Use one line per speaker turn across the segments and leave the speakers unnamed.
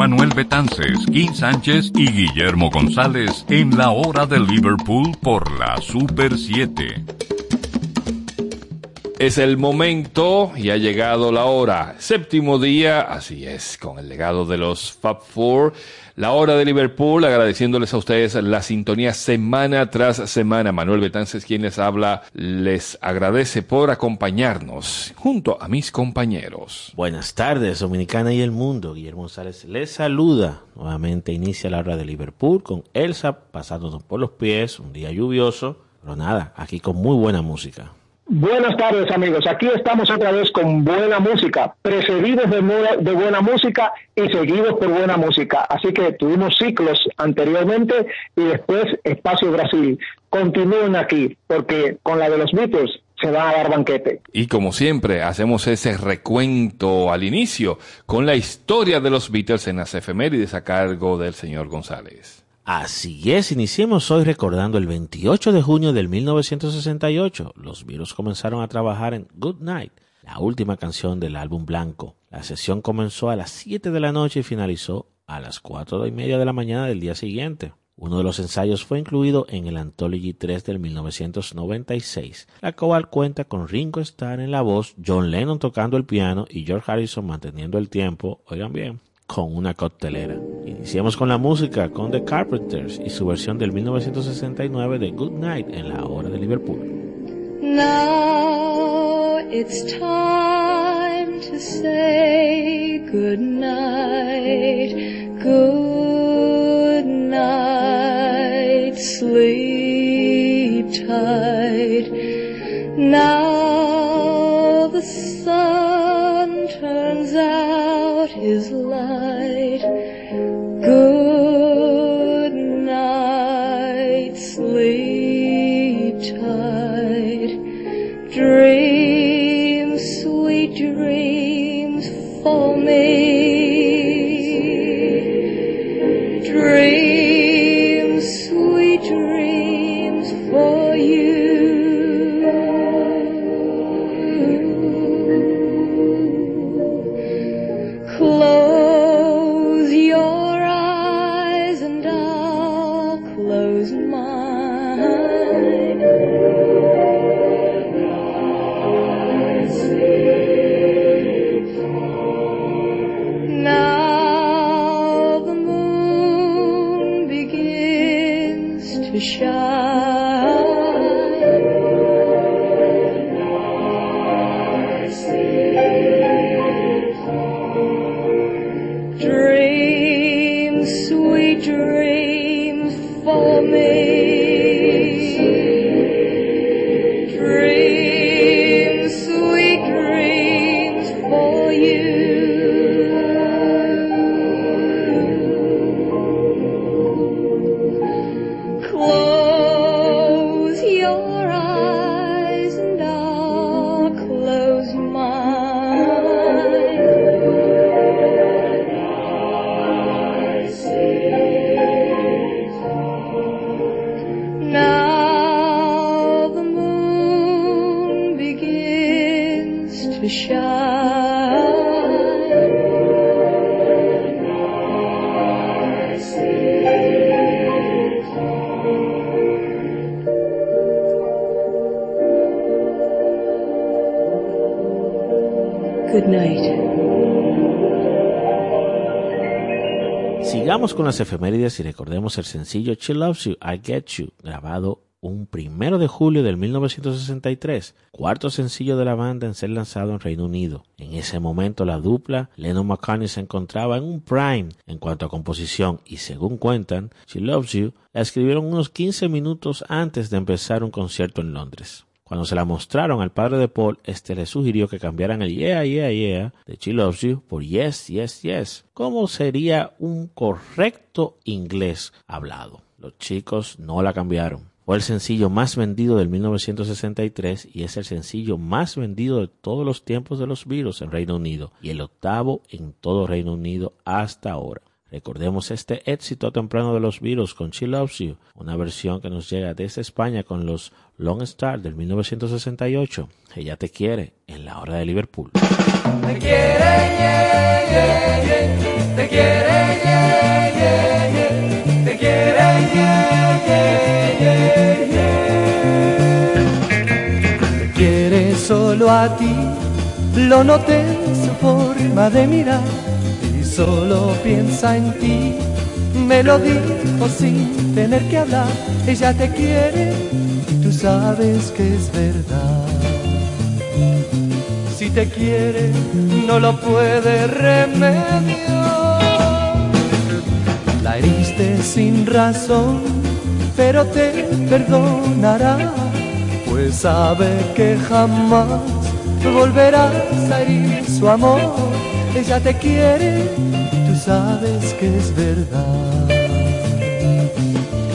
Manuel Betances, Kim Sánchez y Guillermo González en la hora de Liverpool por la Super 7.
Es el momento y ha llegado la hora. Séptimo día, así es, con el legado de los Fab Four. La hora de Liverpool, agradeciéndoles a ustedes la sintonía semana tras semana. Manuel Betances, quien les habla, les agradece por acompañarnos junto a mis compañeros.
Buenas tardes, Dominicana y el mundo. Guillermo González les saluda. Nuevamente inicia la hora de Liverpool con Elsa pasándonos por los pies, un día lluvioso, pero nada, aquí con muy buena música.
Buenas tardes amigos, aquí estamos otra vez con buena música, precedidos de, de, buena música y seguidos por buena música. Así que tuvimos ciclos anteriormente y después Espacio Brasil. Continúen aquí porque con la de los Beatles se va a dar banquete.
Y como siempre, hacemos ese recuento al inicio con la historia de los Beatles en las efemérides a cargo del señor González.
Así es, iniciemos hoy recordando el 28 de junio del 1968. Los virus comenzaron a trabajar en Good Night, la última canción del álbum blanco. La sesión comenzó a las 7 de la noche y finalizó a las 4 y media de la mañana del día siguiente. Uno de los ensayos fue incluido en el Anthology 3 del 1996, la cual cuenta con Ringo Starr en la voz, John Lennon tocando el piano y George Harrison manteniendo el tiempo, oigan bien, con una coctelera. Iniciamos con la música con The Carpenters y su versión del 1969 de Good Night en la hora de Liverpool.
Now it's time to say good night, good night, sleep tight. Now the sun turns out his light.
Sigamos con las efemérides y recordemos el sencillo She Loves You, I Get You, grabado un primero de julio del 1963, cuarto sencillo de la banda en ser lanzado en Reino Unido. En ese momento la dupla Lennon McCartney se encontraba en un prime en cuanto a composición y según cuentan, She Loves You la escribieron unos 15 minutos antes de empezar un concierto en Londres. Cuando se la mostraron al padre de Paul, este le sugirió que cambiaran el Yeah, Yeah, Yeah de She Loves You por Yes, Yes, Yes, como sería un correcto inglés hablado. Los chicos no la cambiaron. Fue el sencillo más vendido del 1963 y es el sencillo más vendido de todos los tiempos de los virus en Reino Unido y el octavo en todo Reino Unido hasta ahora. Recordemos este éxito temprano de los virus con She Loves You, una versión que nos llega desde España con los Long Star del 1968. Ella te quiere en la hora de Liverpool.
Te quiere. Te quiere. Te quiere. Te quiere solo a ti, lo noté su forma de mirar solo piensa en ti. Me lo dijo sin tener que hablar, ella te quiere y tú sabes que es verdad. Si te quiere, no lo puede remediar. La heriste sin razón, pero te perdonará, pues sabe que jamás volverás a herir su amor. Ella te quiere, tú sabes que es verdad.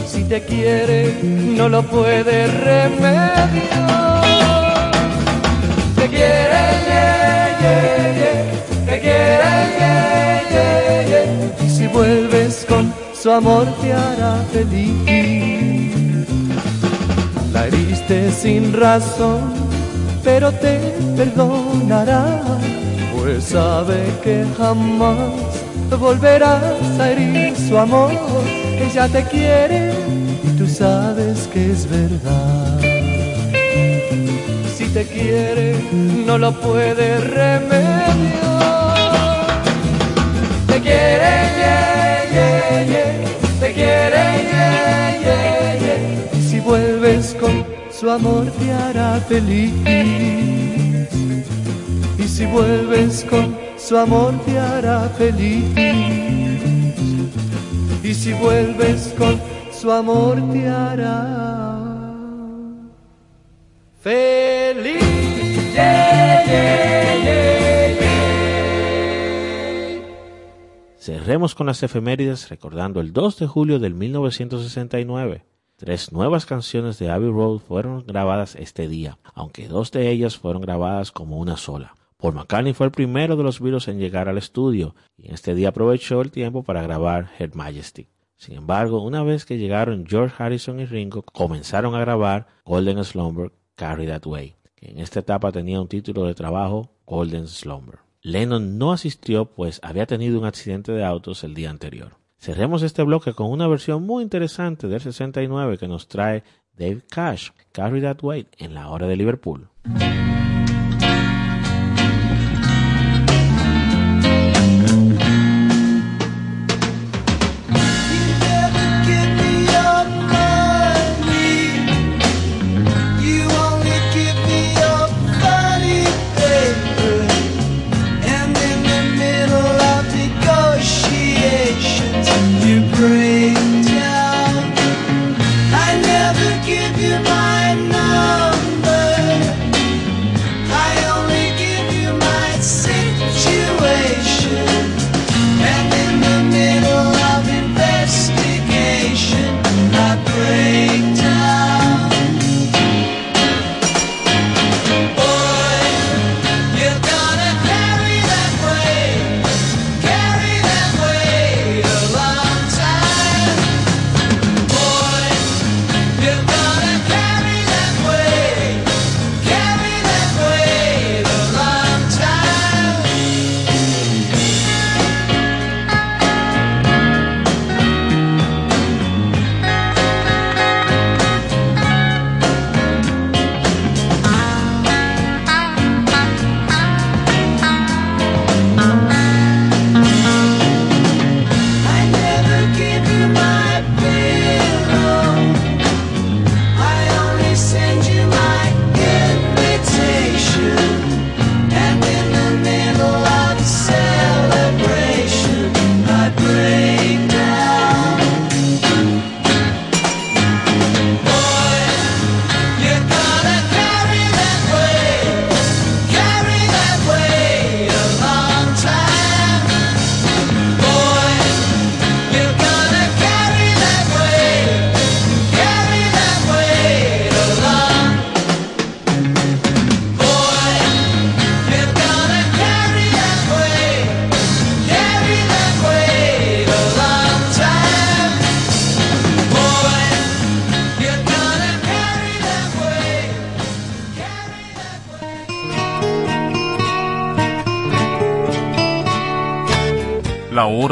Si te quiere, no lo puede remediar te quiere, yeah, yeah, yeah. te quiere, y si vuelves con su amor te hará feliz. La heriste sin razón, pero te perdonará, pues sabe que jamás volverás a herir su amor. Ella te quiere y tú sabes que es verdad si te quiere, no lo puede remediar. Te quiere, yeah, yeah, yeah. te quiere, si vuelves con su amor te hará feliz. Si vuelves con su amor te hará feliz. Y si vuelves con su amor te hará feliz.
Cerremos con las efemérides recordando el 2 de julio del 1969. Tres nuevas canciones de Abbey Road fueron grabadas este día, aunque dos de ellas fueron grabadas como una sola. Paul McCartney fue el primero de los Beatles en llegar al estudio y en este día aprovechó el tiempo para grabar Her Majesty. Sin embargo, una vez que llegaron George Harrison y Ringo, comenzaron a grabar Golden Slumber Carry That Way, que en esta etapa tenía un título de trabajo Golden Slumber. Lennon no asistió pues había tenido un accidente de autos el día anterior. Cerremos este bloque con una versión muy interesante del 69 que nos trae Dave Cash, Carry That Way en la hora de Liverpool.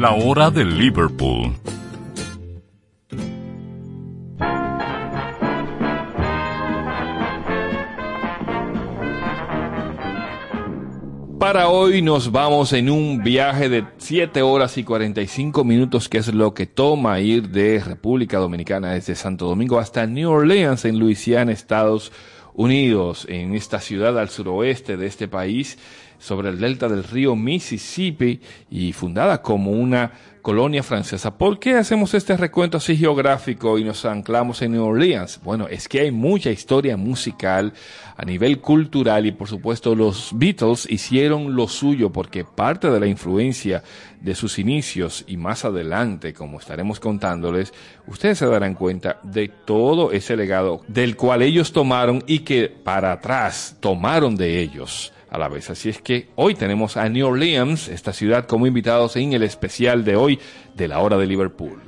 La hora de Liverpool.
Para hoy nos vamos en un viaje de 7 horas y 45 minutos, que es lo que toma ir de República Dominicana desde Santo Domingo hasta New Orleans, en Luisiana, Estados Unidos, en esta ciudad al suroeste de este país sobre el delta del río Mississippi y fundada como una colonia francesa. ¿Por qué hacemos este recuento así geográfico y nos anclamos en New Orleans? Bueno, es que hay mucha historia musical a nivel cultural y por supuesto los Beatles hicieron lo suyo porque parte de la influencia de sus inicios y más adelante, como estaremos contándoles, ustedes se darán cuenta de todo ese legado del cual ellos tomaron y que para atrás tomaron de ellos a la vez. Así es que hoy tenemos a New Orleans, esta ciudad, como invitados en el especial de hoy de la hora de Liverpool.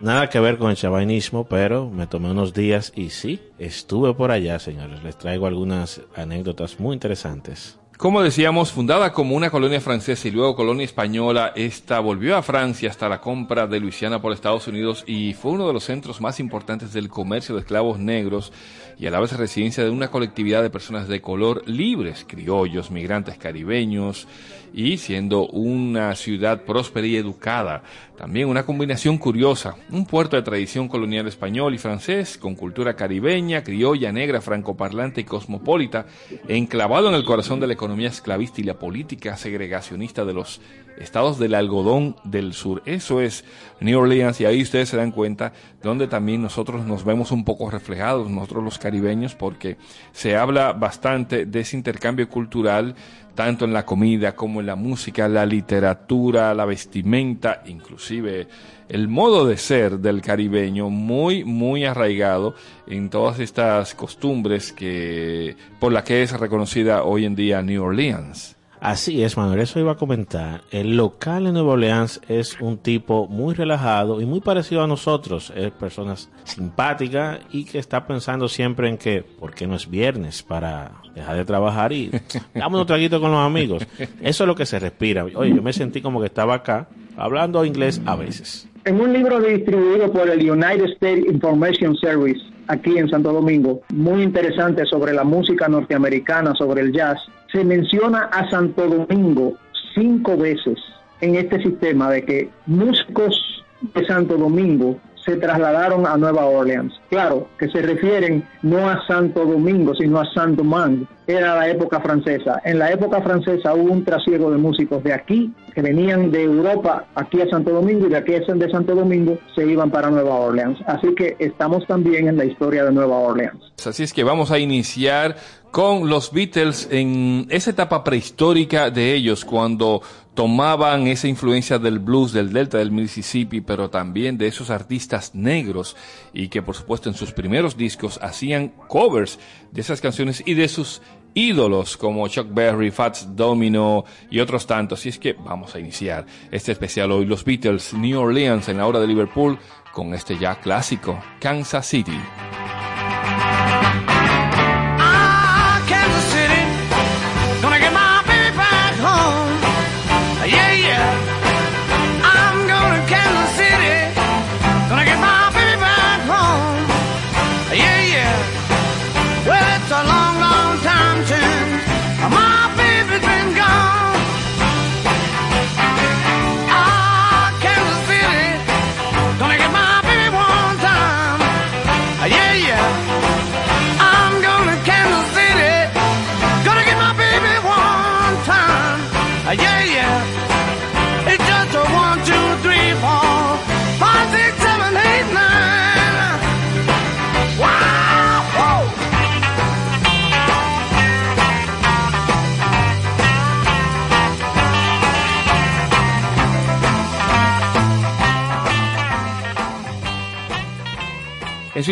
Nada que ver con el chavainismo, pero me tomé unos días y sí, estuve por allá, señores. Les traigo algunas anécdotas muy interesantes.
Como decíamos, fundada como una colonia francesa y luego colonia española, esta volvió a Francia hasta la compra de Luisiana por Estados Unidos y fue uno de los centros más importantes del comercio de esclavos negros y a la vez residencia de una colectividad de personas de color libres, criollos, migrantes caribeños, y siendo una ciudad próspera y educada. También una combinación curiosa, un puerto de tradición colonial español y francés, con cultura caribeña, criolla, negra, francoparlante y cosmopolita, enclavado en el corazón de la economía esclavista y la política segregacionista de los estados del algodón del sur. Eso es New Orleans y ahí ustedes se dan cuenta donde también nosotros nos vemos un poco reflejados, nosotros los caribeños, porque se habla bastante de ese intercambio cultural, tanto en la comida como en la música, la literatura, la vestimenta, inclusive el modo de ser del caribeño muy, muy arraigado en todas estas costumbres que, por la que es reconocida hoy en día New Orleans.
Así es, Manuel, eso iba a comentar. El local en Nueva Orleans es un tipo muy relajado y muy parecido a nosotros. Es personas simpáticas y que está pensando siempre en que, ¿por qué no es viernes? Para dejar de trabajar y damos un traguito con los amigos. Eso es lo que se respira. Oye, yo me sentí como que estaba acá hablando inglés a veces.
En un libro distribuido por el United States Information Service aquí en Santo Domingo, muy interesante sobre la música norteamericana, sobre el jazz, se menciona a Santo Domingo cinco veces en este sistema de que músicos de Santo Domingo se trasladaron a Nueva Orleans. Claro, que se refieren no a Santo Domingo, sino a Santo Domingue. Era la época francesa. En la época francesa hubo un trasiego de músicos de aquí, que venían de Europa aquí a Santo Domingo, y de aquí de Santo Domingo se iban para Nueva Orleans. Así que estamos también en la historia de Nueva Orleans.
Así es que vamos a iniciar con los Beatles en esa etapa prehistórica de ellos, cuando tomaban esa influencia del blues, del delta del Mississippi, pero también de esos artistas negros y que por supuesto en sus primeros discos hacían covers de esas canciones y de sus ídolos como Chuck Berry, Fats Domino y otros tantos. Y es que vamos a iniciar este especial hoy, los Beatles, New Orleans en la hora de Liverpool, con este ya clásico, Kansas City.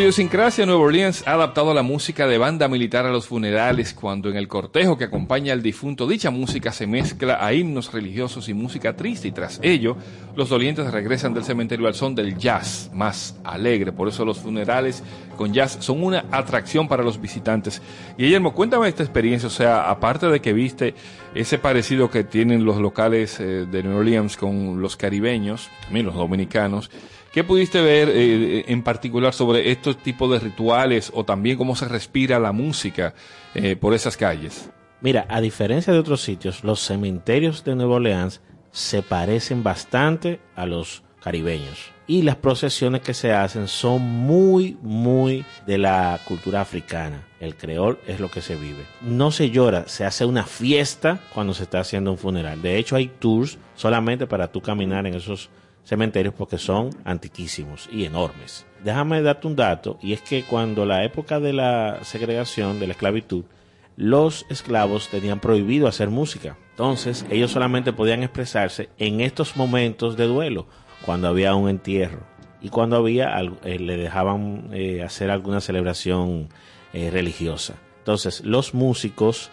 Idiosincrasia, Nueva Orleans ha adaptado la música de banda militar a los funerales cuando en el cortejo que acompaña al difunto dicha música se mezcla a himnos religiosos y música triste y tras ello los dolientes regresan del cementerio al son del jazz más alegre. Por eso los funerales con jazz son una atracción para los visitantes. Guillermo, cuéntame esta experiencia, o sea, aparte de que viste ese parecido que tienen los locales eh, de New Orleans con los caribeños, también los dominicanos, ¿Qué pudiste ver eh, en particular sobre estos tipos de rituales o también cómo se respira la música eh, por esas calles?
Mira, a diferencia de otros sitios, los cementerios de Nueva Orleans se parecen bastante a los caribeños. Y las procesiones que se hacen son muy, muy de la cultura africana. El creol es lo que se vive. No se llora, se hace una fiesta cuando se está haciendo un funeral. De hecho, hay tours solamente para tú caminar en esos cementerios porque son antiquísimos y enormes. Déjame darte un dato y es que cuando la época de la segregación, de la esclavitud, los esclavos tenían prohibido hacer música. Entonces ellos solamente podían expresarse en estos momentos de duelo, cuando había un entierro y cuando había eh, le dejaban eh, hacer alguna celebración eh, religiosa. Entonces los músicos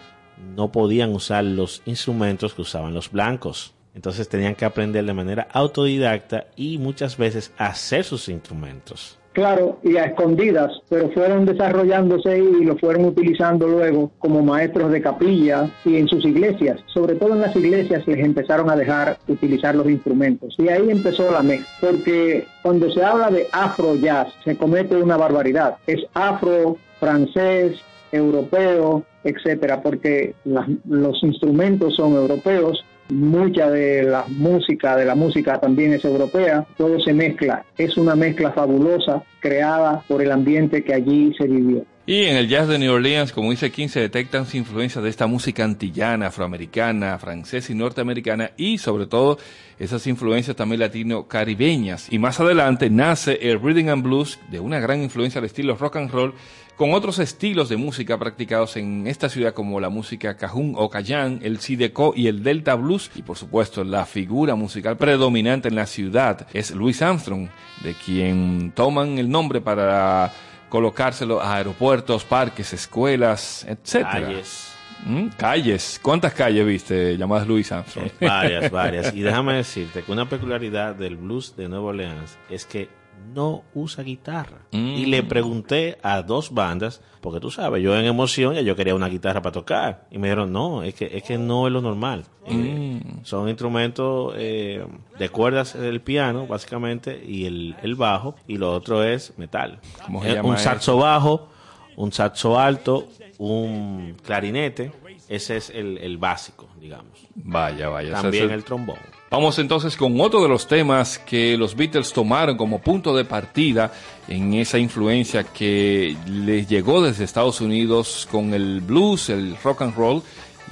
no podían usar los instrumentos que usaban los blancos. Entonces tenían que aprender de manera autodidacta y muchas veces hacer sus instrumentos.
Claro, y a escondidas, pero fueron desarrollándose y lo fueron utilizando luego como maestros de capilla y en sus iglesias. Sobre todo en las iglesias les empezaron a dejar utilizar los instrumentos. Y ahí empezó la mezcla, porque cuando se habla de afro jazz se comete una barbaridad. Es afro, francés, europeo, etcétera, porque los instrumentos son europeos, mucha de la música, de la música también es europea, todo se mezcla, es una mezcla fabulosa creada por el ambiente que allí se vivió.
Y en el jazz de New Orleans, como dice King, se detectan influencias de esta música antillana, afroamericana, francesa y norteamericana y sobre todo esas influencias también latino-caribeñas. Y más adelante nace el rhythm and blues de una gran influencia al estilo rock and roll con otros estilos de música practicados en esta ciudad como la música cajún o cayán, el sideco y el delta blues y por supuesto la figura musical predominante en la ciudad es Louis Armstrong, de quien toman el nombre para colocárselo a aeropuertos, parques, escuelas, etcétera.
Calles.
Mm, Calles. ¿Cuántas calles viste llamadas Louis Armstrong?
Eh, varias, varias. Y déjame decirte que una peculiaridad del blues de Nueva Orleans es que no usa guitarra.
Mm.
Y le pregunté a dos bandas, porque tú sabes, yo en emoción ya yo quería una guitarra para tocar. Y me dijeron, no, es que, es que no es lo normal. Eh,
Mm.
son instrumentos eh, de cuerdas el piano, básicamente, y el, el bajo, y lo otro es metal.
¿Cómo se
Eh, un
eso?
saxo bajo, un saxo alto, un clarinete. Ese es el, el básico, digamos.
Vaya, vaya.
También el trombón.
Vamos entonces con otro de los temas que los Beatles tomaron como punto de partida en esa influencia que les llegó desde Estados Unidos con el blues, el rock and roll,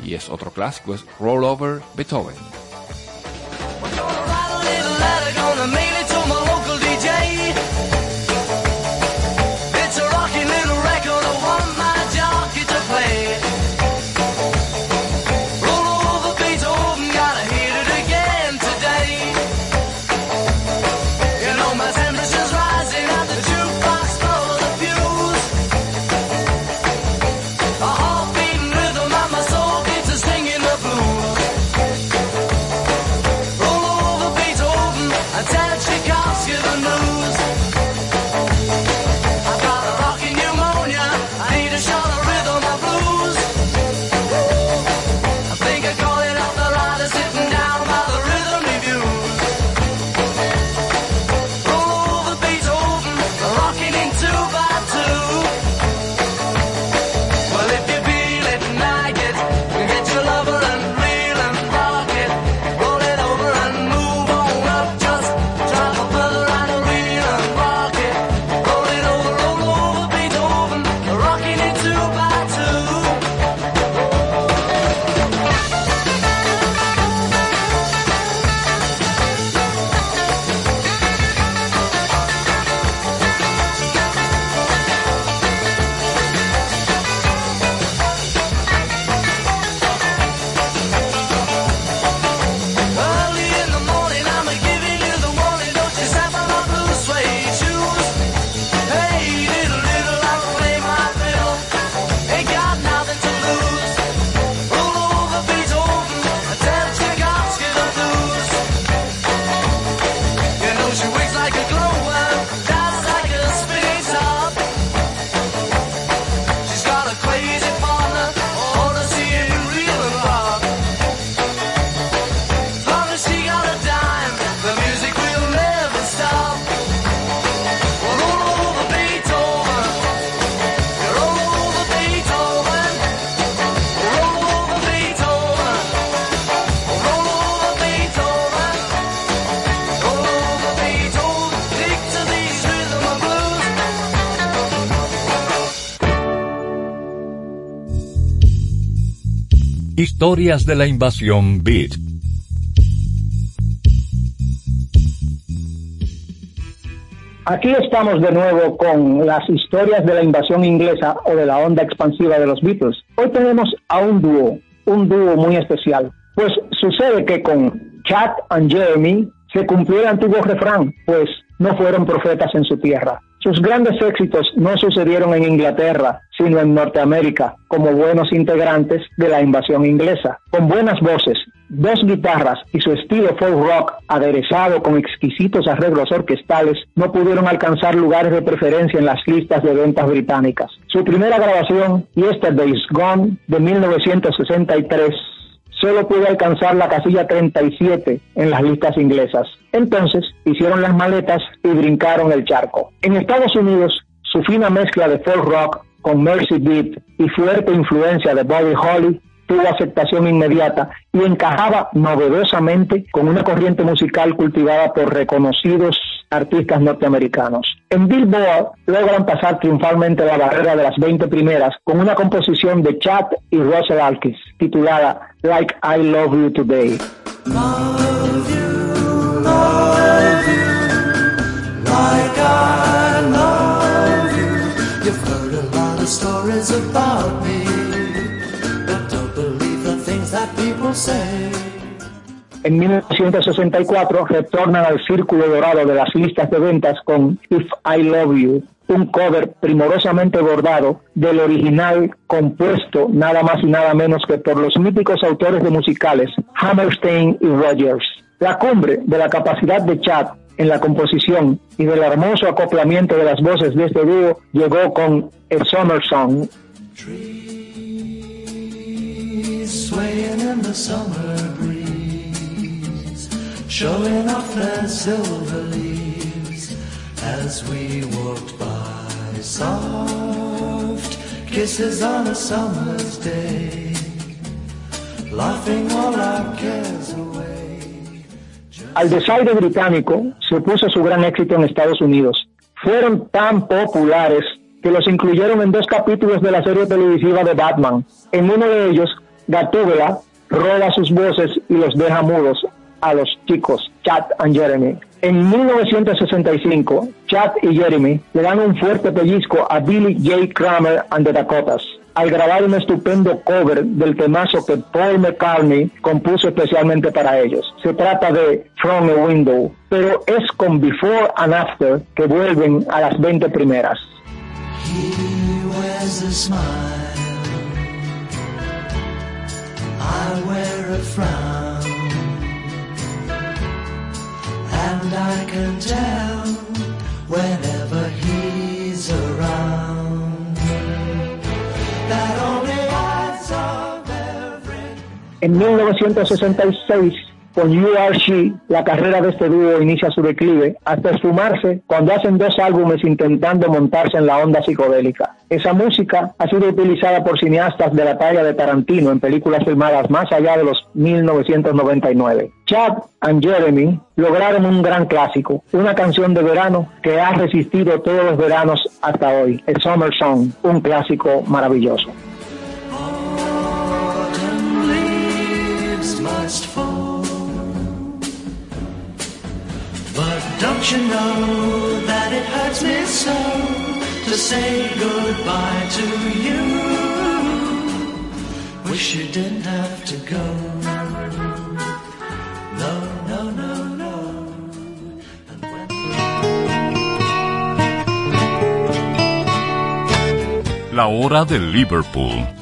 y es otro clásico, es Roll Over Beethoven.
Historias de la invasión Beat.
Aquí estamos de nuevo con las historias de la invasión inglesa o de la onda expansiva de los Beatles. Hoy tenemos a un dúo, un dúo muy especial. Pues sucede que con Chad and Jeremy se cumplió el antiguo refrán, pues no fueron profetas en su tierra. Sus grandes éxitos no sucedieron en Inglaterra, sino en Norteamérica, como buenos integrantes de la invasión inglesa. Con buenas voces, dos guitarras y su estilo folk rock aderezado con exquisitos arreglos orquestales, no pudieron alcanzar lugares de preferencia en las listas de ventas británicas. Su primera grabación, Yesterday's Gone, de 1963, solo pudo alcanzar la casilla 37 en las listas inglesas. Entonces hicieron las maletas y brincaron el charco. En Estados Unidos, su fina mezcla de folk rock con Mercy Beat y fuerte influencia de Bobby Holly tuvo aceptación inmediata y encajaba novedosamente con una corriente musical cultivada por reconocidos artistas norteamericanos. En Billboard logran pasar triunfalmente la barrera de las 20 primeras con una composición de Chad y Russell Alkis titulada Like I Love You Today.
Love you, love you, like I love you. You've heard a lot of stories about me, but don't believe the things that people say.
En 1964 retornan al círculo dorado de las listas de ventas con If I Love You, un cover primorosamente bordado del original compuesto nada más y nada menos que por los míticos autores de musicales Hammerstein y Rogers. La cumbre de la capacidad de Chad en la composición y del hermoso acoplamiento de las voces de este dúo llegó con el Summer Song,
showing off their silver as we walked by. Soft kisses on a summer's day, laughing all our cares away.
Al desaire británico se opuso su gran éxito en Estados Unidos. Fueron tan populares que los incluyeron en dos capítulos de la serie televisiva de Batman. En uno de ellos, Gatúbela roba sus voces y los deja mudos a los chicos, Chad y Jeremy. En 1965, Chad y Jeremy le dan un fuerte pellizco a Billy J. Kramer and the Dakotas al grabar un estupendo cover del temazo que Paul McCartney compuso especialmente para ellos. Se trata de From a Window, pero es con Before and After que vuelven a las 20 primeras.
He a smile. I wear a frown. And I can tell whenever he's around that only eyes of every
En 1966, con She, la carrera de este dúo inicia su declive, hasta esfumarse cuando hacen dos álbumes intentando montarse en la onda psicodélica. Esa música ha sido utilizada por cineastas de la talla de Tarantino en películas filmadas más allá de los 1999. Chad and Jeremy lograron un gran clásico, una canción de verano que ha resistido todos los veranos hasta hoy, el Summer Song, un clásico maravilloso.
Don't you know that it hurts me so to say goodbye to you? Wish you didn't have to go. No, no, no, no.
La hora de Liverpool.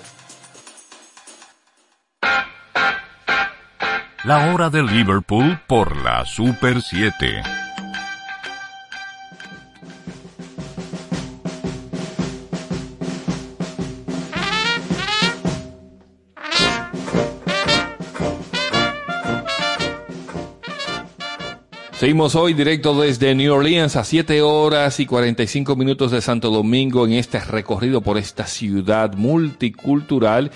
La hora de Liverpool por la Super 7.
Seguimos hoy directo desde New Orleans a 7 horas y 45 minutos de Santo Domingo en este recorrido por esta ciudad multicultural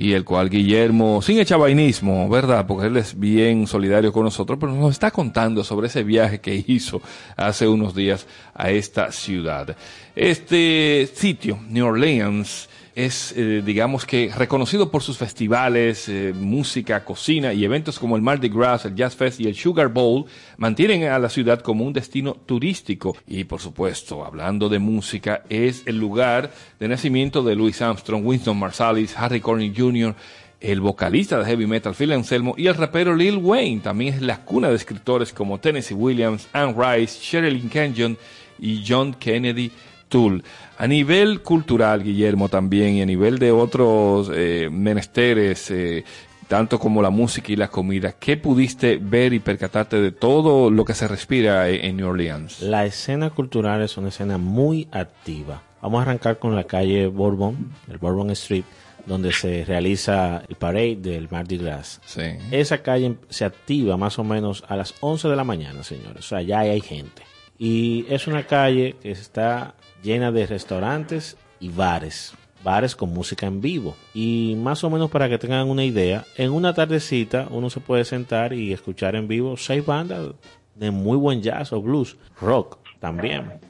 y el cual Guillermo, sin echabainismo, ¿verdad? Porque él es bien solidario con nosotros, pero nos está contando sobre ese viaje que hizo hace unos días a esta ciudad. Este sitio, New Orleans, es, eh, digamos que, reconocido por sus festivales, eh, música, cocina y eventos como el Mardi Gras, el Jazz Fest y el Sugar Bowl, mantienen a la ciudad como un destino turístico. Y, por supuesto, hablando de música, es el lugar de nacimiento de Louis Armstrong, Winston Marsalis, Harry Connick Jr., el vocalista de heavy metal Phil Anselmo y el rapero Lil Wayne. También es la cuna de escritores como Tennessee Williams, Anne Rice, Sherilyn Kenyon y John Kennedy A nivel cultural, Guillermo, también, y a nivel de otros eh, menesteres, eh, tanto como la música y la comida, ¿qué pudiste ver y percatarte de todo lo que se respira en, en New Orleans?
La escena cultural es una escena muy activa. Vamos a arrancar con la calle Bourbon, el Bourbon Street, donde se realiza el parade del Mardi Gras.
Sí.
Esa calle se activa más o menos a las 11 de la mañana, señores. O sea, ya hay gente. Y es una calle que está llena de restaurantes y bares. Bares con música en vivo. Y más o menos para que tengan una idea, en una tardecita uno se puede sentar y escuchar en vivo seis bandas de muy buen jazz o blues. Rock también.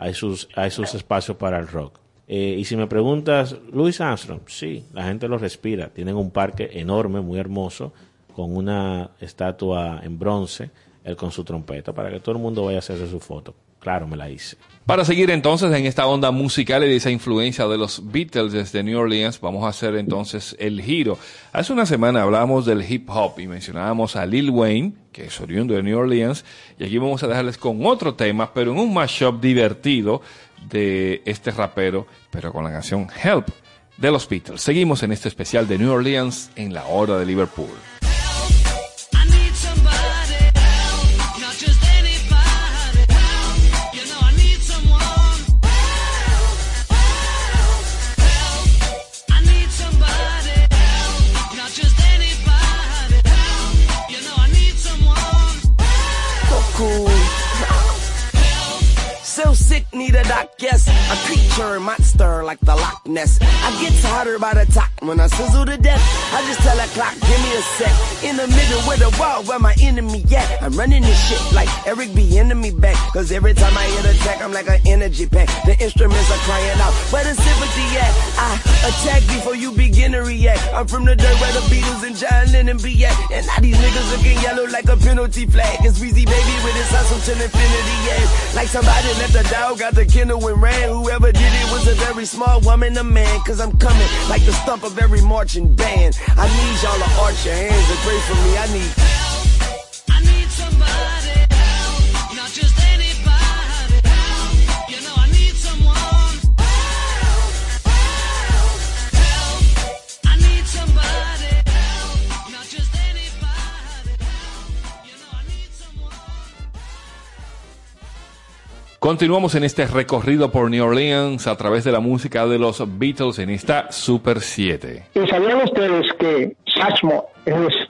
Hay sus, hay sus espacios para el rock. Eh, y si me preguntas, Louis Armstrong, sí, la gente lo respira. Tienen un parque enorme, muy hermoso, con una estatua en bronce, él con su trompeta, para que todo el mundo vaya a hacerse su foto. Claro, me la hice.
Para seguir entonces en esta onda musical y de esa influencia de los Beatles desde New Orleans, vamos a hacer entonces el giro. Hace una semana hablamos del hip hop y mencionábamos a Lil Wayne, que es oriundo de New Orleans, y aquí vamos a dejarles con otro tema, pero en un mashup divertido de este rapero, pero con la canción Help de los Beatles. Seguimos en este especial de New Orleans en la hora de Liverpool.
Yes. A creature, monster like the Loch Ness. I get hotter by the top when I sizzle to death. I just tell that clock, give me a sec. In the middle with the wall where my enemy at. I'm running this shit like Eric B. enemy back. Cause every time I hit a track, I'm like an energy pack. The instruments are crying out, where the sympathy at? I attack before you begin to react. I'm from the dirt where the Beatles and John Lennon be at. And now these niggas looking yellow like a penalty flag. It's Weezy Baby with his hustle till infinity, yeah. Like somebody let the dog out the kennel and ran. Whoever did it was a very small woman, a man. Cause I'm coming like the stump of every marching band. I need y'all to arch your hands and pray for me. I need
Continuamos en este recorrido por New Orleans a través de la música de los Beatles en esta Super 7.
¿Y sabían ustedes que Satchmo,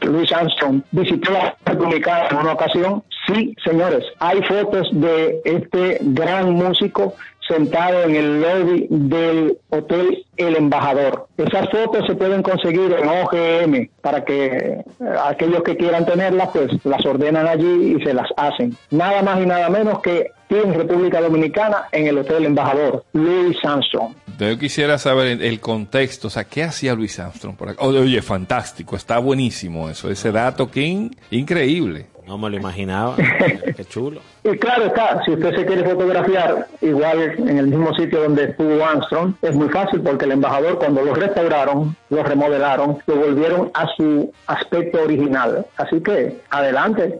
Louis Armstrong, visitó la República en una ocasión? Sí, señores, hay fotos de este gran músico sentado en el lobby del Hotel El Embajador. Esas fotos se pueden conseguir en OGM para que eh, aquellos que quieran tenerlas, pues las ordenan allí y se las hacen. Nada más y nada menos que en República Dominicana en el Hotel Embajador, Louis Armstrong.
Yo quisiera saber el- contexto, o sea, ¿qué hacía Luis Armstrong por acá? Oye, fantástico, está buenísimo eso, ese dato, King, increíble.
No me lo imaginaba. Qué chulo.
Y claro está, si usted se quiere fotografiar igual en el mismo sitio donde estuvo Armstrong, es muy fácil porque el embajador cuando lo restauraron, lo remodelaron, lo volvieron a su aspecto original. Así que adelante.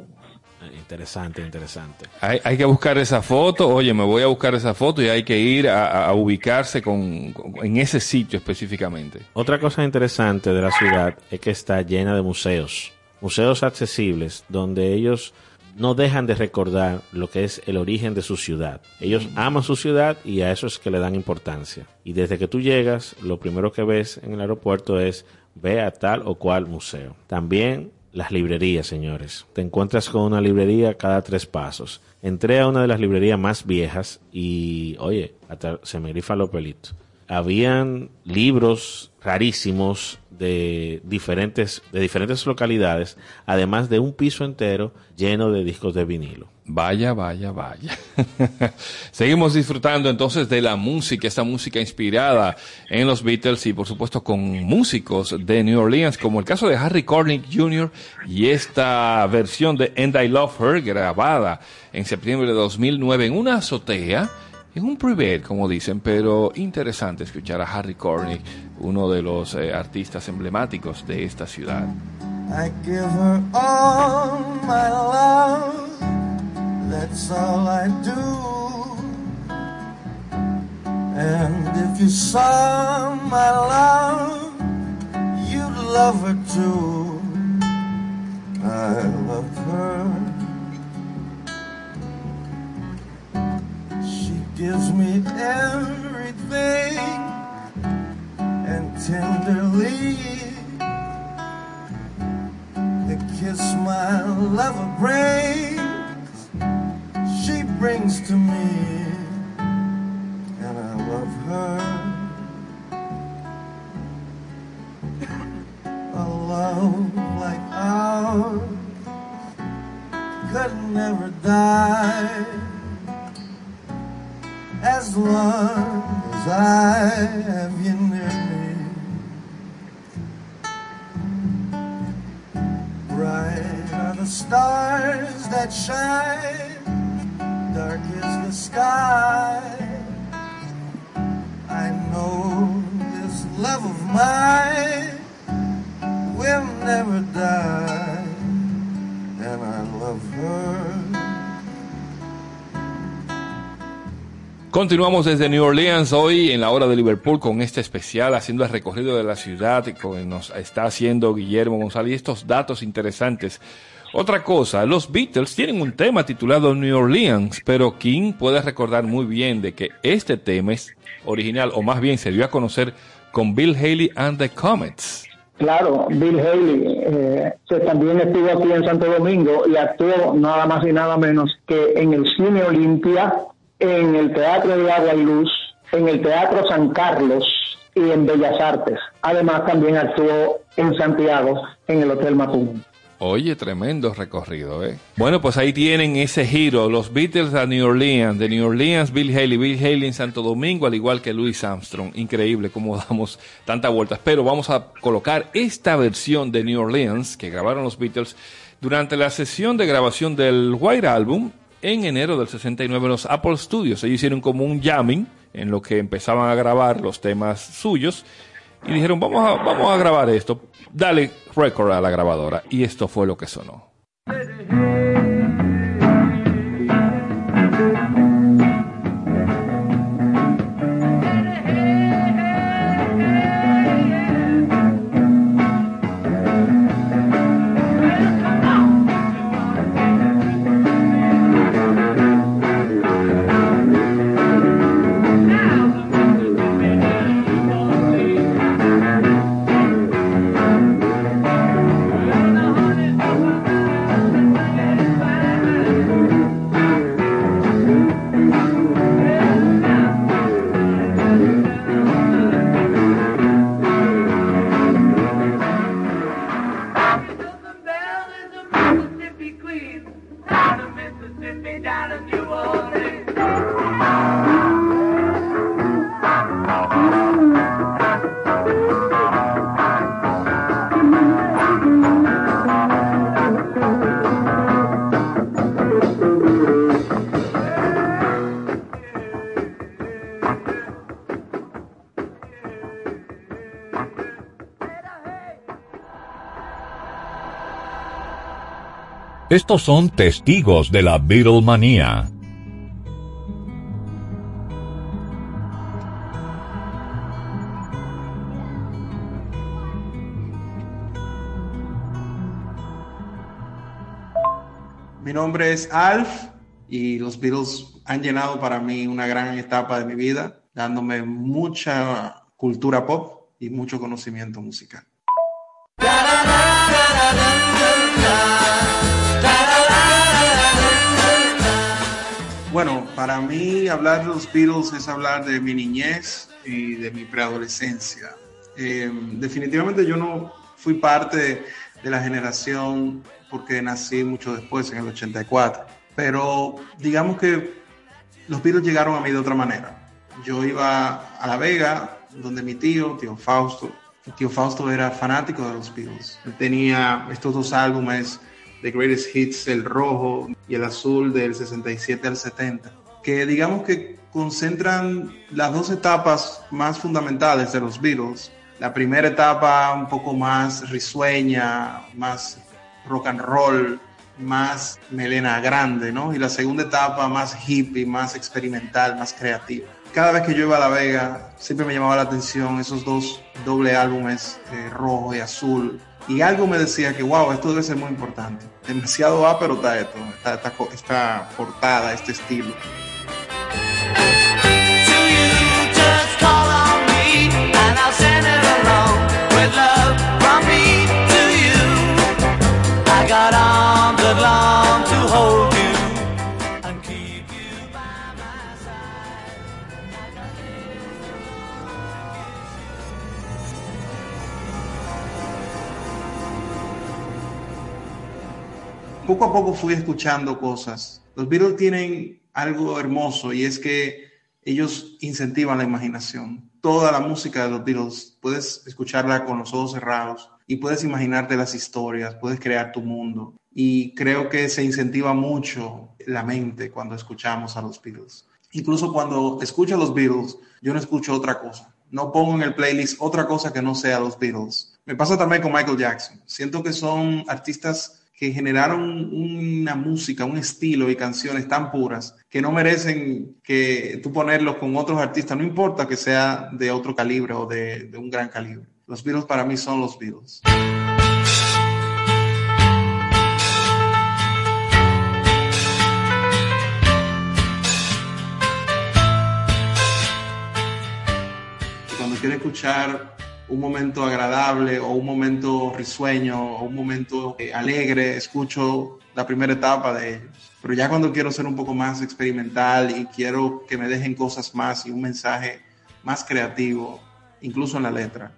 Interesante, interesante.
Hay, hay que buscar esa foto, oye, me voy a buscar esa foto y hay que ir a, a- a ubicarse con, con- en ese sitio específicamente.
Otra cosa interesante de la ciudad es que está llena de museos, museos accesibles donde ellos no dejan de recordar lo que es el origen de su ciudad. Ellos aman su ciudad y a eso es que le dan importancia. Y desde que tú llegas, lo primero que ves en el aeropuerto es ve a tal o cual museo. También las librerías, señores. Te encuentras con una librería cada tres pasos. Entré a una de las librerías más viejas y, oye, hasta se me grifan los pelitos habían libros rarísimos de diferentes, de diferentes localidades, además de un piso entero lleno de discos de vinilo.
Vaya, vaya, vaya. Seguimos disfrutando entonces de la música, esta música inspirada en los Beatles y por supuesto con músicos de New Orleans, como el caso de Harry Connick Jr. y esta versión de And I Love Her grabada en septiembre de 2009 en una azotea, en un privet, como dicen, pero interesante escuchar a Harry Connick, uno de los eh, artistas emblemáticos de esta ciudad.
I give her all my love, that's all I do. And if you saw my love, you'd love her too. I love her. Gives me everything and tenderly the kiss my lover brings, she brings to me,
Continuamos desde New Orleans hoy en la hora de Liverpool con este especial haciendo el recorrido de la ciudad que nos está haciendo Guillermo González y estos datos interesantes. Otra cosa, los Beatles tienen un tema titulado New Orleans, pero King puede recordar muy bien de que este tema es original o más bien se dio a conocer con Bill Haley and the Comets.
Claro, Bill Haley, eh, que también estuvo aquí en Santo Domingo y actuó nada más y nada menos que en el Cine Olimpia, en el Teatro de Agua y Luz, en el Teatro San Carlos y en Bellas Artes. Además también actuó en Santiago, en el Hotel Matum.
Oye, tremendo recorrido, ¿eh? Bueno, pues ahí tienen ese giro, los Beatles a New Orleans, de New Orleans, Bill Haley, Bill Haley en Santo Domingo, al igual que Louis Armstrong. Increíble cómo damos tantas vueltas. Pero vamos a colocar esta versión de New Orleans que grabaron los Beatles durante la sesión de grabación del White Album en enero del 69 en los Apple Studios. Ellos hicieron como un jamming en lo que empezaban a grabar los temas suyos y dijeron, vamos a, vamos a grabar esto, dale record a la grabadora. Y esto fue lo que sonó.
Estos son testigos de la Beatlemanía.
Mi nombre es Alf y los Beatles han llenado para mí una gran etapa de mi vida, dándome mucha cultura pop y mucho conocimiento musical. Bueno, para mí hablar de los Beatles es hablar de mi niñez y de mi preadolescencia. Eh, definitivamente yo no fui parte de la generación porque nací mucho después, en el 84. Pero digamos que los Beatles llegaron a mí de otra manera. Yo iba a La Vega, donde mi tío, tío Fausto, tío Fausto era fanático de los Beatles. Él tenía estos dos álbumes, The Greatest Hits, el rojo y el azul del 67 al 70, que digamos que concentran las dos etapas más fundamentales de los Beatles. La primera etapa un poco más risueña, más rock and roll, más melena grande, ¿no? Y la segunda etapa más hippie, más experimental, más creativa. Cada vez que yo iba a La Vega, siempre me llamaba la atención esos dos doble álbumes, eh, rojo y azul. Y algo me decía que, wow, esto debe ser muy importante. Demasiado A, pero está esto, esta, esta, esta portada, este estilo.
Got
poco a poco fui escuchando cosas. Los Beatles tienen algo hermoso y es que ellos incentivan la imaginación. Toda la música de los Beatles puedes escucharla con los ojos cerrados y puedes imaginarte las historias, puedes crear tu mundo. Y creo que se incentiva mucho la mente cuando escuchamos a los Beatles. Incluso cuando escucho a los Beatles, yo no escucho otra cosa. No pongo en el playlist otra cosa que no sea los Beatles. Me pasa también con Michael Jackson. Siento que son artistas que generaron una música, un estilo y canciones tan puras que no merecen que tú ponerlos con otros artistas, no importa que sea de otro calibre o de, un gran calibre. Los Beatles para mí son los Beatles. Quiero escuchar un momento agradable o un momento risueño o un momento eh, alegre, escucho la primera etapa de ellos. Pero ya cuando quiero ser un poco más experimental y quiero que me dejen cosas más y un mensaje más creativo, incluso en la letra,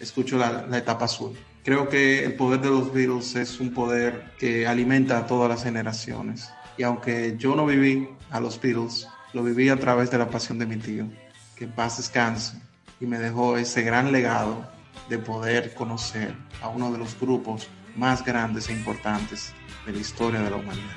escucho la, etapa azul. Creo que el poder de los Beatles es un poder que alimenta a todas las generaciones. Y aunque yo no viví a los Beatles, lo viví a través de la pasión de mi tío. Que en paz descanse y me dejó ese gran legado de poder conocer a uno de los grupos más grandes e importantes de la historia de la humanidad.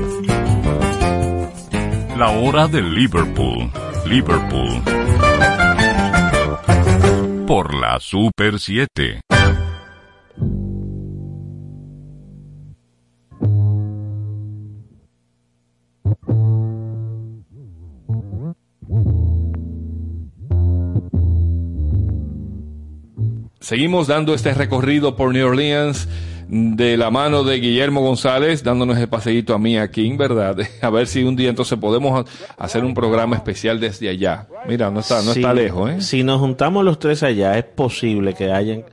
La hora de Liverpool. Liverpool. Por la Super 7.
Seguimos dando este recorrido por New Orleans de la mano de Guillermo González, dándonos el paseíto a mí aquí, en verdad. A ver si un día entonces podemos hacer un programa especial desde allá. Mira, no está, no
Si-
está lejos, ¿eh?
Si nos juntamos los tres allá, es posible que hayan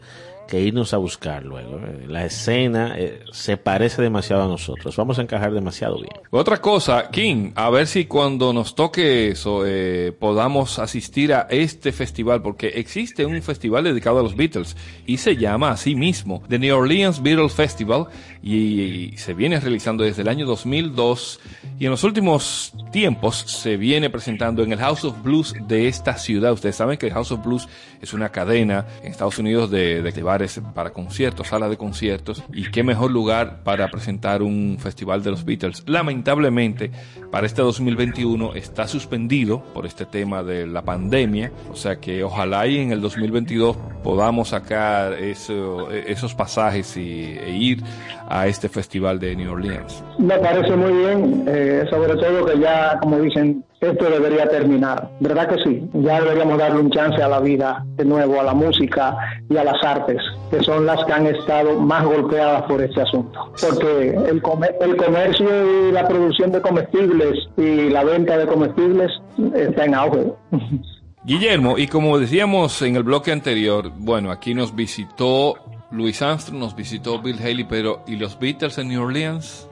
que irnos a buscar luego. La escena eh, se parece demasiado a nosotros. Vamos a encajar demasiado bien.
Otra cosa, King, a ver si cuando nos toque eso eh, podamos asistir a este festival, porque existe un festival dedicado a los Beatles y se llama así mismo The New Orleans Beatles Festival y, se viene realizando desde el año 2002 y en los últimos tiempos se viene presentando en el House of Blues de esta ciudad. Ustedes saben que el House of Blues es una cadena en Estados Unidos de, de bares para conciertos, salas de conciertos y qué mejor lugar para presentar un festival de los Beatles. Lamentablemente, para este 2021 está suspendido por este tema de la pandemia, o sea que ojalá y en el 2022 podamos sacar eso- esos pasajes y, e ir a este festival de New Orleans.
Me parece muy bien, eh, sobre todo que ya, como dicen, esto debería terminar. ¿Verdad que sí? Ya deberíamos darle un chance a la vida, de nuevo, a la música y a las artes, que son las que han estado más golpeadas por este asunto. Porque el, comer- el comercio y la producción de comestibles y la venta de comestibles está en auge.
Guillermo, y como decíamos en el bloque anterior, bueno, aquí nos visitó Louis Armstrong, nos visitó Bill Haley, pero ¿y los Beatles en New Orleans?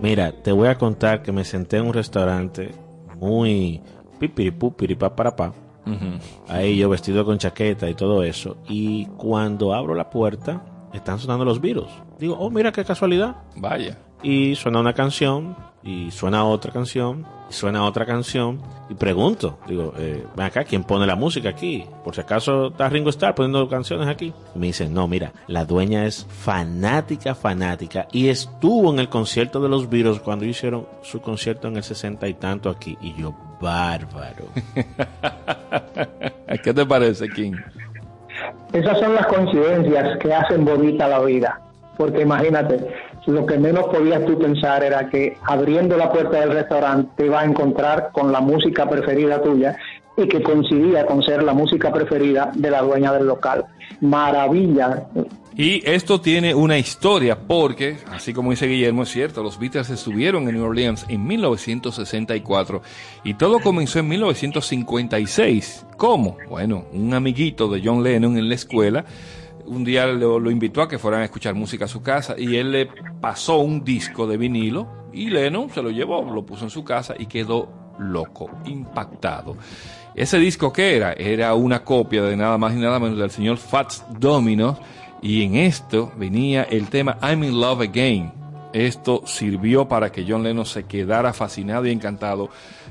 Mira, te voy a contar que me senté en un restaurante muy pipiripú, piripapárapá.
Ujú.
Ahí yo vestido con chaqueta y todo eso. Y cuando abro la puerta, están sonando los virus. Digo, oh, mira qué casualidad.
Vaya.
Y suena una canción, y suena otra canción, suena otra canción. Y pregunto, digo, eh, ven acá, ¿quién pone la música aquí? Por si acaso está Ringo Starr poniendo canciones aquí. Y me dicen, no, mira, la dueña es fanática, fanática. Y estuvo en el concierto de los Beatles cuando hicieron su concierto en el sesenta y tanto aquí. Y yo, bárbaro.
¿Qué te parece, King?
Esas son las coincidencias que hacen bonita la vida. Porque imagínate, lo que menos podías tú pensar era que abriendo la puerta del restaurante te iba a encontrar con la música preferida tuya y que coincidía con ser la música preferida de la dueña del local. Maravilla.
Y esto tiene una historia porque, así como dice Guillermo, es cierto, los Beatles estuvieron en New Orleans en 1964 y todo comenzó en 1956. ¿Cómo? Bueno, un amiguito de John Lennon en la escuela un día lo, invitó a que fueran a escuchar música a su casa y él le pasó un disco de vinilo y Lennon se lo llevó, lo puso en su casa y quedó loco, impactado. Ese disco que era? Era una copia de nada más y nada menos del señor Fats Domino y en esto venía el tema I'm in Love Again. Esto sirvió para que John Lennon se quedara fascinado y encantado,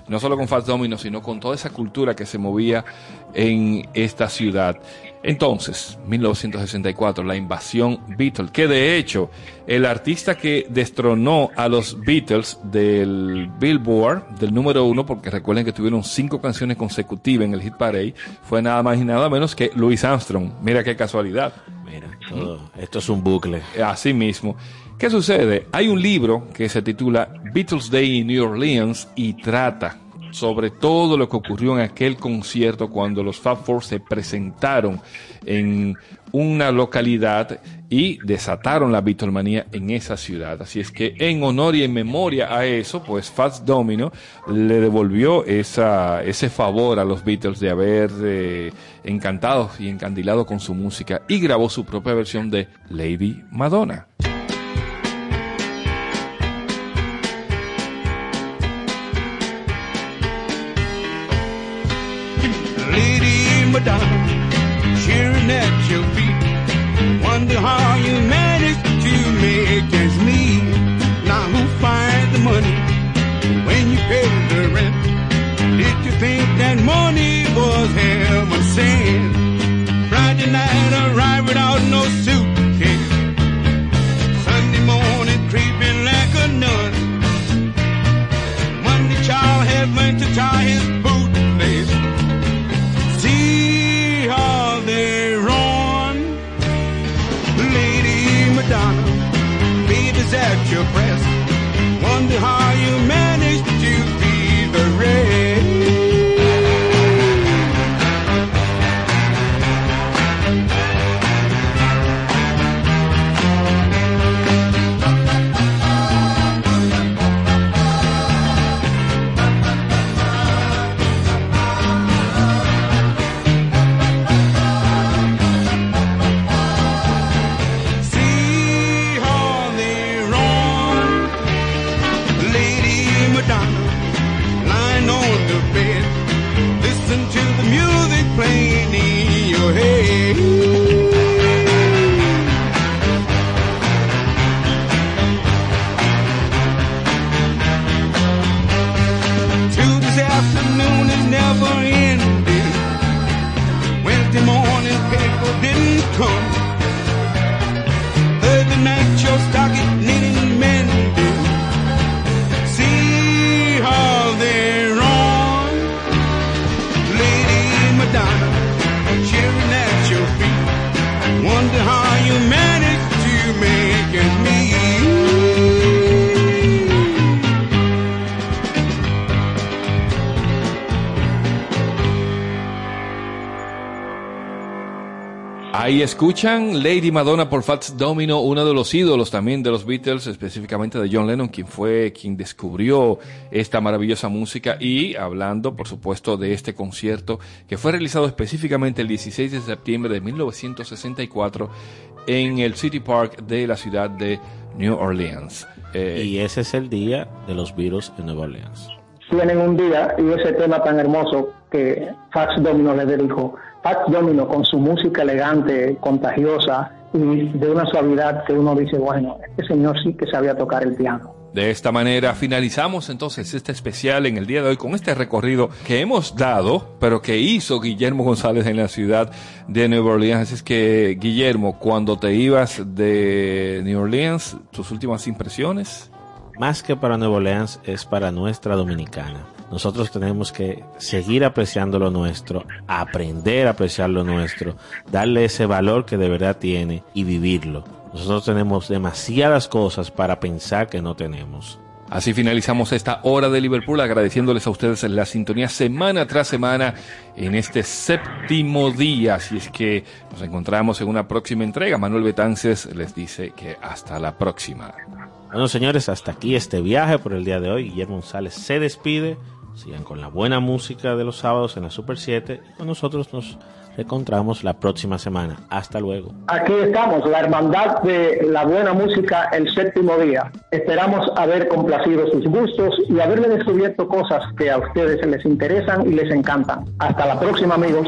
no solo con Fats Domino, sino con toda esa cultura que se movía en esta ciudad. Entonces, 1964, la invasión Beatles, que de hecho el artista que destronó a los Beatles del Billboard, del número uno, porque recuerden que tuvieron cinco canciones consecutivas en el Hit Parade, fue nada más y nada menos que Louis Armstrong. Mira qué casualidad.
Mira, todo- esto es un bucle.
Así mismo. ¿Qué sucede? Hay un libro que se titula Beatles Day in New Orleans y trata sobre todo lo que ocurrió en aquel concierto cuando los Fab Four se presentaron en una localidad y desataron la Beatlemanía en esa ciudad. Así es que en honor y en memoria a eso, pues Fats Domino le devolvió ese favor a los Beatles de haber eh, encantado y encandilado con su música y grabó su propia versión de Lady Madonna.
Madonna, cheering at your feet. Wonder how you managed to make ends meet. Now who finds the money when you pay the rent? Did you think that money was heaven sent? Friday night arrived without no
Escuchan Lady Madonna por Fats Domino, uno de los ídolos también de los Beatles, específicamente de John Lennon, quien fue quien descubrió esta maravillosa música y hablando, por supuesto, de este concierto que fue realizado específicamente el 16 de septiembre de 1964 en el City Park de la ciudad de New Orleans. Eh,
Y ese es el día de los virus en Nueva Orleans.
tienen un día y ese tema tan hermoso que Fax Domino le dedicó. Fax Domino con su música elegante, contagiosa y de una suavidad que uno dice, bueno, este señor sí que sabía tocar el piano.
De esta manera finalizamos entonces este especial en el día de hoy con este recorrido que hemos dado, pero que hizo Guillermo González en la ciudad de Nueva Orleans. Así es que, Guillermo, cuando te ibas de New Orleans, tus últimas impresiones.
Más que para Nueva Orleans, es para nuestra dominicana. Nosotros tenemos que seguir apreciando lo nuestro, aprender a apreciar lo nuestro, darle ese valor que de verdad tiene y vivirlo. Nosotros tenemos demasiadas cosas para pensar que no tenemos.
Así finalizamos esta hora de Liverpool agradeciéndoles a ustedes la sintonía semana tras semana en este séptimo día. Así es que nos encontramos en una próxima entrega. Manuel Betances les dice que hasta la próxima.
Bueno, señores, hasta aquí este viaje por el día de hoy. Guillermo González se despide. Sigan con la buena música de los sábados en la Super 7. Y con nosotros nos encontramos la próxima semana. Hasta luego.
Aquí estamos, la hermandad de la buena música el séptimo día. Esperamos haber complacido sus gustos y haberle descubierto cosas que a ustedes les interesan y les encantan. Hasta la próxima, amigos.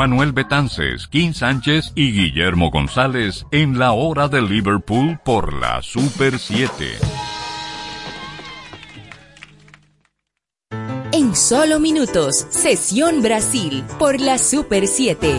Manuel Betances, Kim Sánchez y Guillermo González en la hora de Liverpool por la Super 7.
En solo minutos, Sesión Brasil por la Super 7.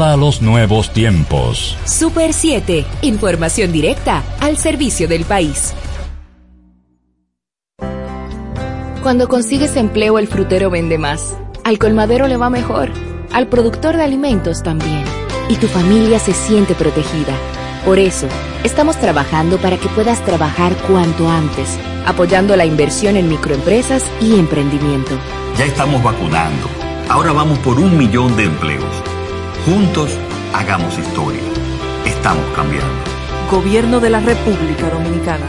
a los nuevos tiempos.
Super 7, información directa al servicio del país. Cuando consigues empleo el frutero vende más, al colmadero le va mejor, al productor de alimentos también, y tu familia se siente protegida. Por eso, estamos trabajando para que puedas trabajar cuanto antes, apoyando la inversión en microempresas y emprendimiento.
Ya estamos vacunando. Ahora vamos por un millón de empleos. Juntos, hagamos historia. Estamos cambiando.
Gobierno de la República Dominicana.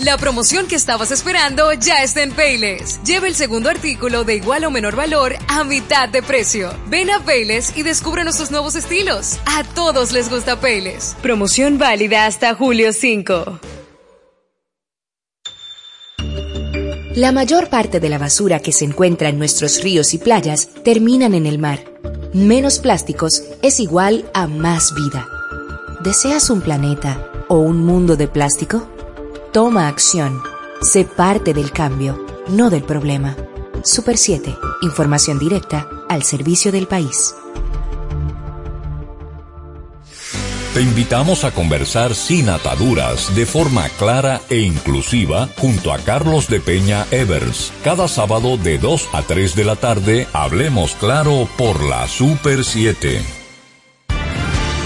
La promoción que estabas esperando ya está en Payless. Lleva el segundo artículo de igual o menor valor a mitad de precio. Ven a Payless y descubre nuestros nuevos estilos. A todos les gusta Payless. Promoción válida hasta julio 5.
La mayor parte de la basura que se encuentra en nuestros ríos y playas terminan en el mar. Menos plásticos es igual a más vida. ¿Deseas un planeta o un mundo de plástico? Toma acción. Sé parte del cambio, no del problema. Super 7. Información directa al servicio del país.
Te invitamos a conversar sin ataduras, de forma clara e inclusiva, junto a Carlos de Peña Evers. Cada sábado de 2 a 3 de la tarde, hablemos claro por la Super 7.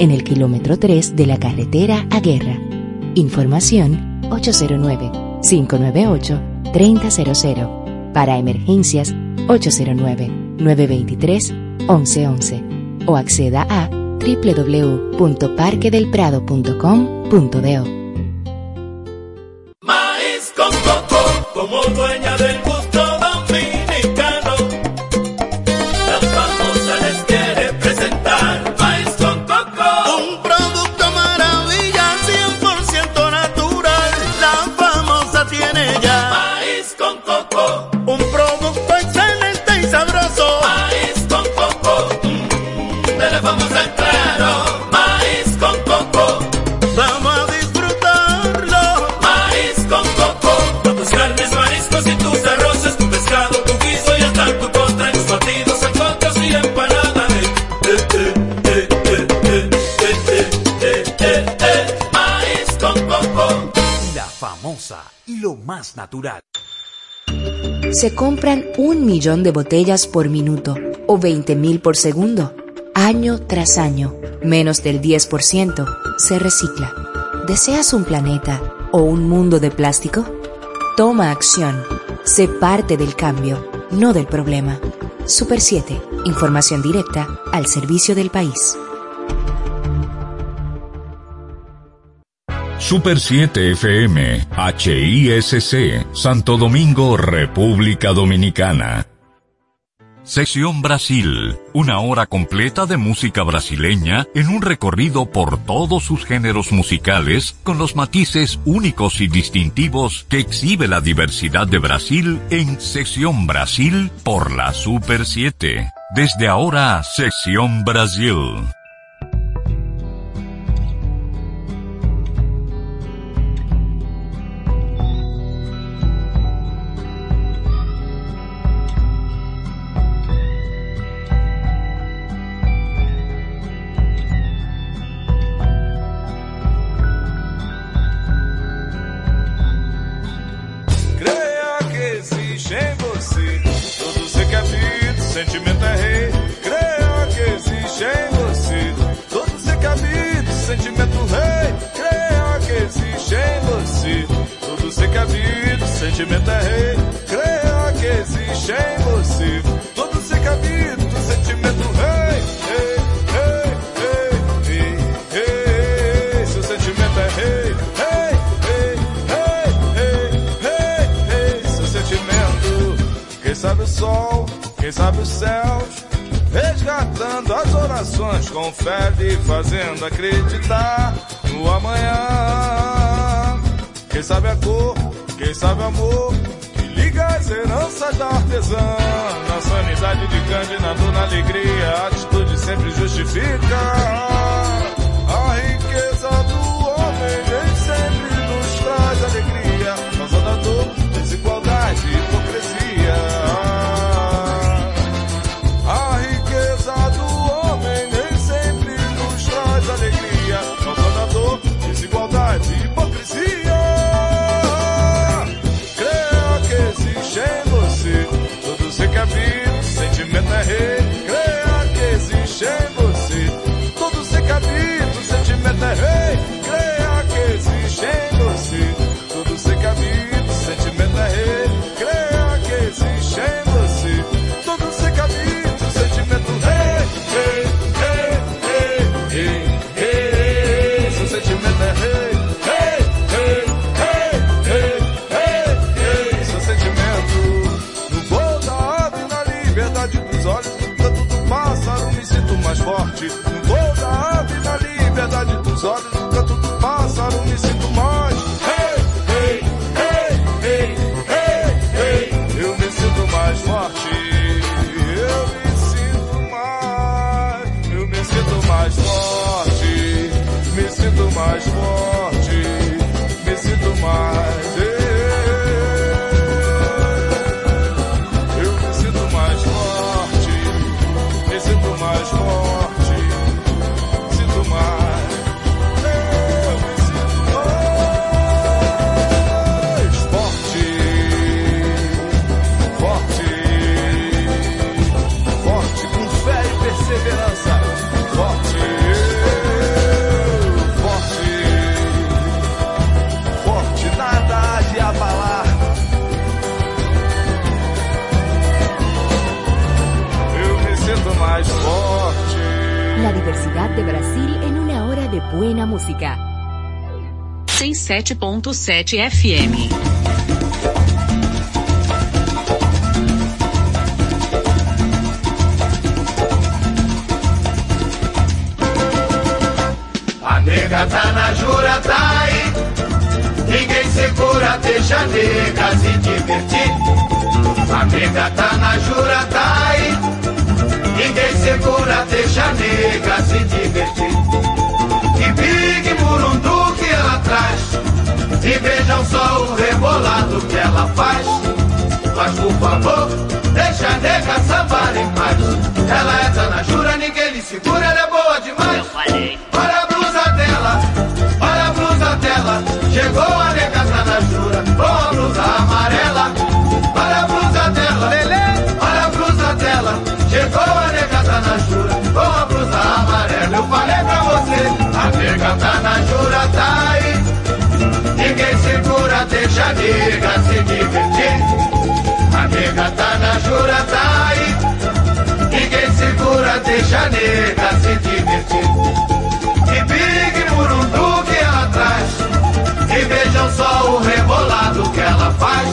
en el kilómetro 3 de la carretera a Guerra. Información 809-598-3000. Para emergencias 809-923-1111 o acceda a www.parquedelprado.com.do.
Maíz con coco, como
Se compran un millón de botellas por minuto o 20 mil por segundo. Año tras año, menos del 10% se recicla. ¿Deseas un planeta o un mundo de plástico? Toma acción. Sé parte del cambio, no del problema. Super 7. Información directa al servicio del país.
Super 7 FM, HISC, Santo Domingo, República Dominicana. Sección Brasil, una hora completa de música brasileña en un recorrido por todos sus géneros musicales con los matices únicos y distintivos que exhibe la diversidad de Brasil en Sección Brasil por la Super 7. Desde ahora, Sección Brasil.
97.7 FM.
nega tá na jura, tá aí. Ninguém segura, deixa a nega se divertir. A nega tá na jura, tá aí. Ninguém segura, deixa a nega se divertir. só o rebolado que ela faz. Mas por favor, deixa a nega sambar em paz. Ela é dona jura, ninguém lhe segura, ela é nega
se divertir. A nega tá na jura, tá aí. Ninguém segura, deixa a nega se divertir. E Big Murunduque atrás. E vejam só o rebolado que ela faz.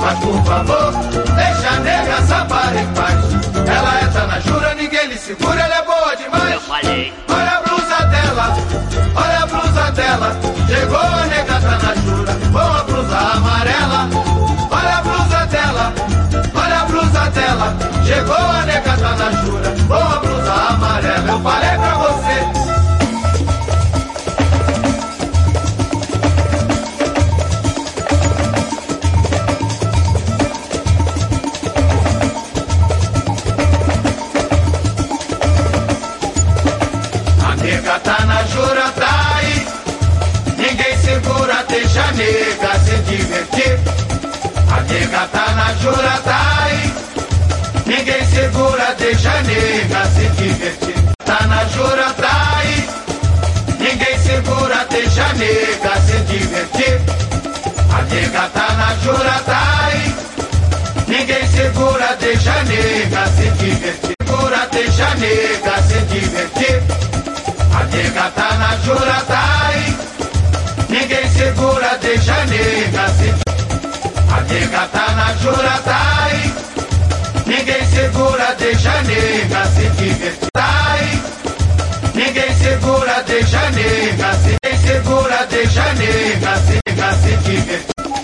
Mas por favor, deixa a nega sambar em paz. Ela é tá na jura, ninguém lhe segura, ela é boa demais. Eu falei. Olha a blusa dela, olha a blusa dela. Chegou a nega, tá na jura, a blusa amarela. Olha a blusa dela, olha a blusa dela. Chegou a nega, tá na jura, com a blusa amarela. Eu falei na jura, aí. Ninguém segura, deixa nega se divertir. Tá na jura, aí. Ninguém segura, deixa nega se divertir. A nega tá na jura, aí. Ninguém segura, deixa nega se divertir. Segura, deixa nega se divertir. A nega tá na jura, aí. Ninguém segura, deixa nega se A nega tá na jura, aí. Ninguém segura, deixa a nega se divertir. Ninguém segura, deixa a nega se Ninguém segura, deixa a nega se, nega se divertir.